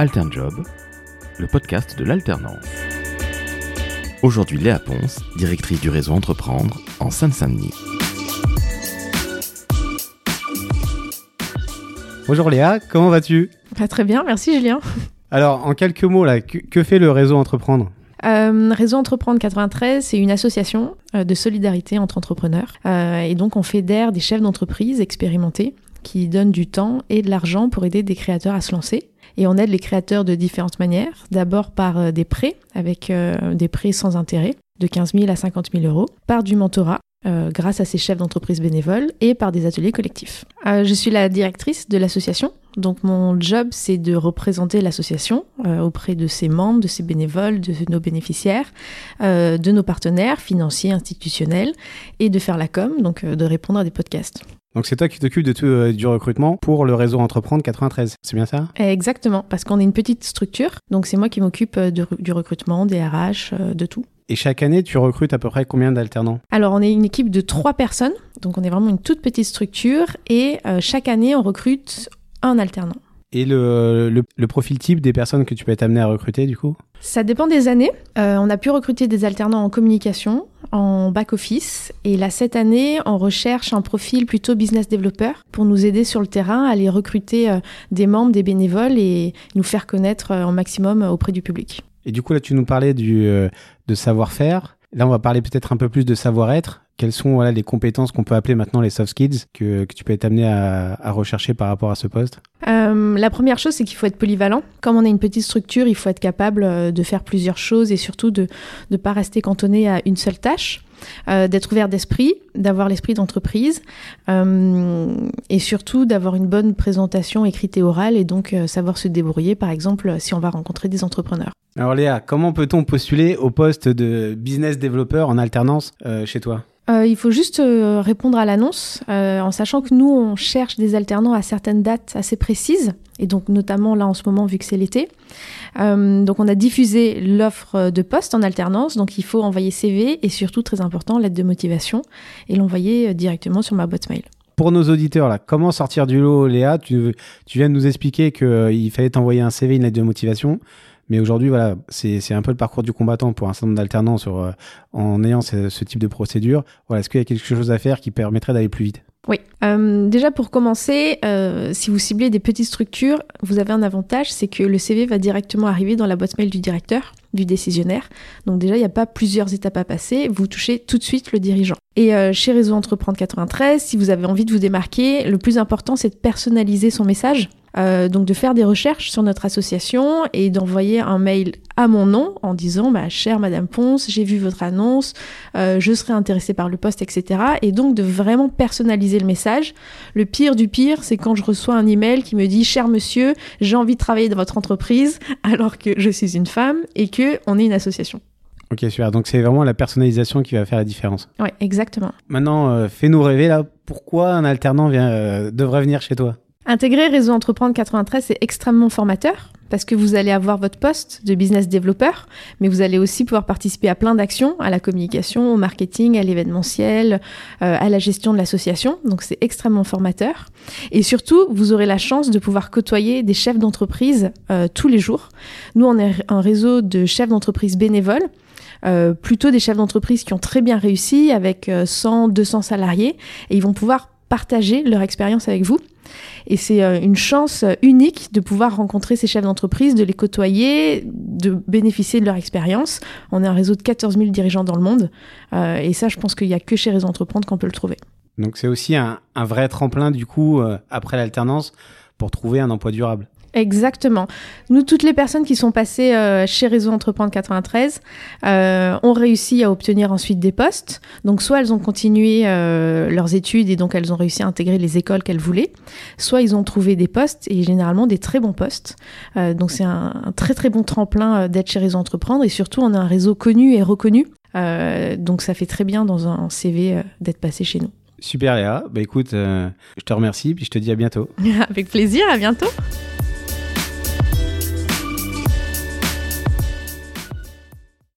Alternjob, le podcast de l'alternance. Aujourd'hui, Léa Ponce, directrice du réseau Entreprendre en Seine-Saint-Denis. Bonjour Léa, comment vas-tu? Très bien, merci Julien. Alors, en quelques mots, là, que, que fait le réseau Entreprendre? Euh, Réseau Entreprendre 93, c'est une association euh, de solidarité entre entrepreneurs. Euh, et donc, on fédère des chefs d'entreprise expérimentés qui donnent du temps et de l'argent pour aider des créateurs à se lancer. Et on aide les créateurs de différentes manières. D'abord par euh, des prêts, avec euh, des prêts sans intérêt, de 15 000 à 50 000 euros, par du mentorat. euh, grâce à ces chefs d'entreprise bénévoles et par des ateliers collectifs. Je suis la directrice de l'association, donc mon job c'est de représenter l'association auprès de ses membres, de ses bénévoles, de nos bénéficiaires, de nos partenaires financiers, institutionnels et de faire la com, donc de répondre à des podcasts. Donc, c'est toi qui t'occupes de tout, euh, du recrutement pour le réseau Entreprendre 93, c'est bien ça? Exactement, parce qu'on est une petite structure, donc c'est moi qui m'occupe euh, du recrutement, des RH, euh, de tout. Et chaque année, tu recrutes à peu près combien d'alternants? Alors, on est une équipe de trois personnes, donc on est vraiment une toute petite structure, et euh, chaque année, on recrute un alternant. Et le, le, le profil type des personnes que tu peux être amené à recruter, du coup? Ça dépend des années. Euh, on a pu recruter des alternants en communication, en back-office, et là, cette année, on recherche un profil plutôt business developer pour nous aider sur le terrain à aller recruter euh, des membres, des bénévoles et nous faire connaître euh, un maximum euh, auprès du public. Et du coup, là, tu nous parlais du, euh, de savoir-faire. Là, on va parler peut-être un peu plus de savoir-être. Quelles sont voilà, les compétences qu'on peut appeler maintenant les soft skills que, que tu peux être amené à, à rechercher par rapport à ce poste? Euh, la première chose, c'est qu'il faut être polyvalent. Comme on est une petite structure, il faut être capable euh, de faire plusieurs choses et surtout de ne pas rester cantonné à une seule tâche, euh, d'être ouvert d'esprit, d'avoir l'esprit d'entreprise euh, et surtout d'avoir une bonne présentation écrite et orale et donc euh, savoir se débrouiller, par exemple, si on va rencontrer des entrepreneurs. Alors Léa, comment peut-on postuler au poste de business developer en alternance chez toi? Euh, il faut juste euh, répondre à l'annonce euh, en sachant que nous, on cherche des alternants à certaines dates assez précises, et donc notamment là en ce moment vu que c'est l'été. Donc on a diffusé l'offre de poste en alternance, donc il faut envoyer CV et surtout très important lettre de motivation et l'envoyer directement sur ma boîte mail. Pour nos auditeurs, là, comment sortir du lot, Léa? Tu, tu viens de nous expliquer qu'il fallait t'envoyer un CV, une lettre de motivation. Mais aujourd'hui, voilà, c'est un peu le parcours du combattant pour un certain nombre d'alternants euh, en ayant ce, type de procédure. Voilà, Est-ce qu'il y a quelque chose à faire qui permettrait d'aller plus vite? Oui. Euh, déjà pour commencer, euh, si vous ciblez des petites structures, vous avez un avantage, c'est que le CV va directement arriver dans la boîte mail du directeur, du décisionnaire. Donc déjà, il n'y a pas plusieurs étapes à passer, vous touchez tout de suite le dirigeant. Et chez Réseau Entreprendre 93, si vous avez envie de vous démarquer, le plus important, c'est de personnaliser son message. Euh, donc de faire des recherches sur notre association et d'envoyer un mail à mon nom en disant bah, chère Madame Ponce, j'ai vu votre annonce, euh, je serais intéressée par le poste, etc. Et donc de vraiment personnaliser le message. Le pire du pire, c'est quand je reçois un email qui me dit cher monsieur, j'ai envie de travailler dans votre entreprise alors que je suis une femme et que on est une association. Ok, super. Donc c'est vraiment la personnalisation qui va faire la différence. Ouais, exactement. Maintenant, euh, fais-nous rêver là. Pourquoi un alternant vient, devrait venir chez toi? Intégrer Réseau Entreprendre 93, c'est extrêmement formateur parce que vous allez avoir votre poste de business developer, mais vous allez aussi pouvoir participer à plein d'actions, à la communication, au marketing, à l'événementiel, euh, à la gestion de l'association. Donc c'est extrêmement formateur. Et surtout, vous aurez la chance de pouvoir côtoyer des chefs d'entreprise euh, tous les jours. Nous, on est un réseau de chefs d'entreprise bénévoles. euh, plutôt des chefs d'entreprise qui ont très bien réussi avec euh, 100, 200 salariés et ils vont pouvoir partager leur expérience avec vous. Et c'est euh, une chance euh, unique de pouvoir rencontrer ces chefs d'entreprise, de les côtoyer, de bénéficier de leur expérience. On est un réseau de 14 000 dirigeants dans le monde. Euh, et ça, je pense qu'il n'y a que chez Réseau Entreprendre qu'on peut le trouver. Donc c'est aussi un, vrai tremplin du coup après l'alternance pour trouver un emploi durable. Exactement. Nous, toutes les personnes qui sont passées euh, chez Réseau Entreprendre 93 euh, ont réussi à obtenir ensuite des postes. Donc, soit elles ont continué euh, leurs études et donc elles ont réussi à intégrer les écoles qu'elles voulaient, soit ils ont trouvé des postes et généralement des très bons postes. Euh, donc, c'est un, un très très bon tremplin d'être chez Réseau Entreprendre et surtout, on a un réseau connu et reconnu. Donc, ça fait très bien dans un CV d'être passé chez nous. Super Léa, bah écoute, je te remercie puis je te dis à bientôt. Avec plaisir, à bientôt.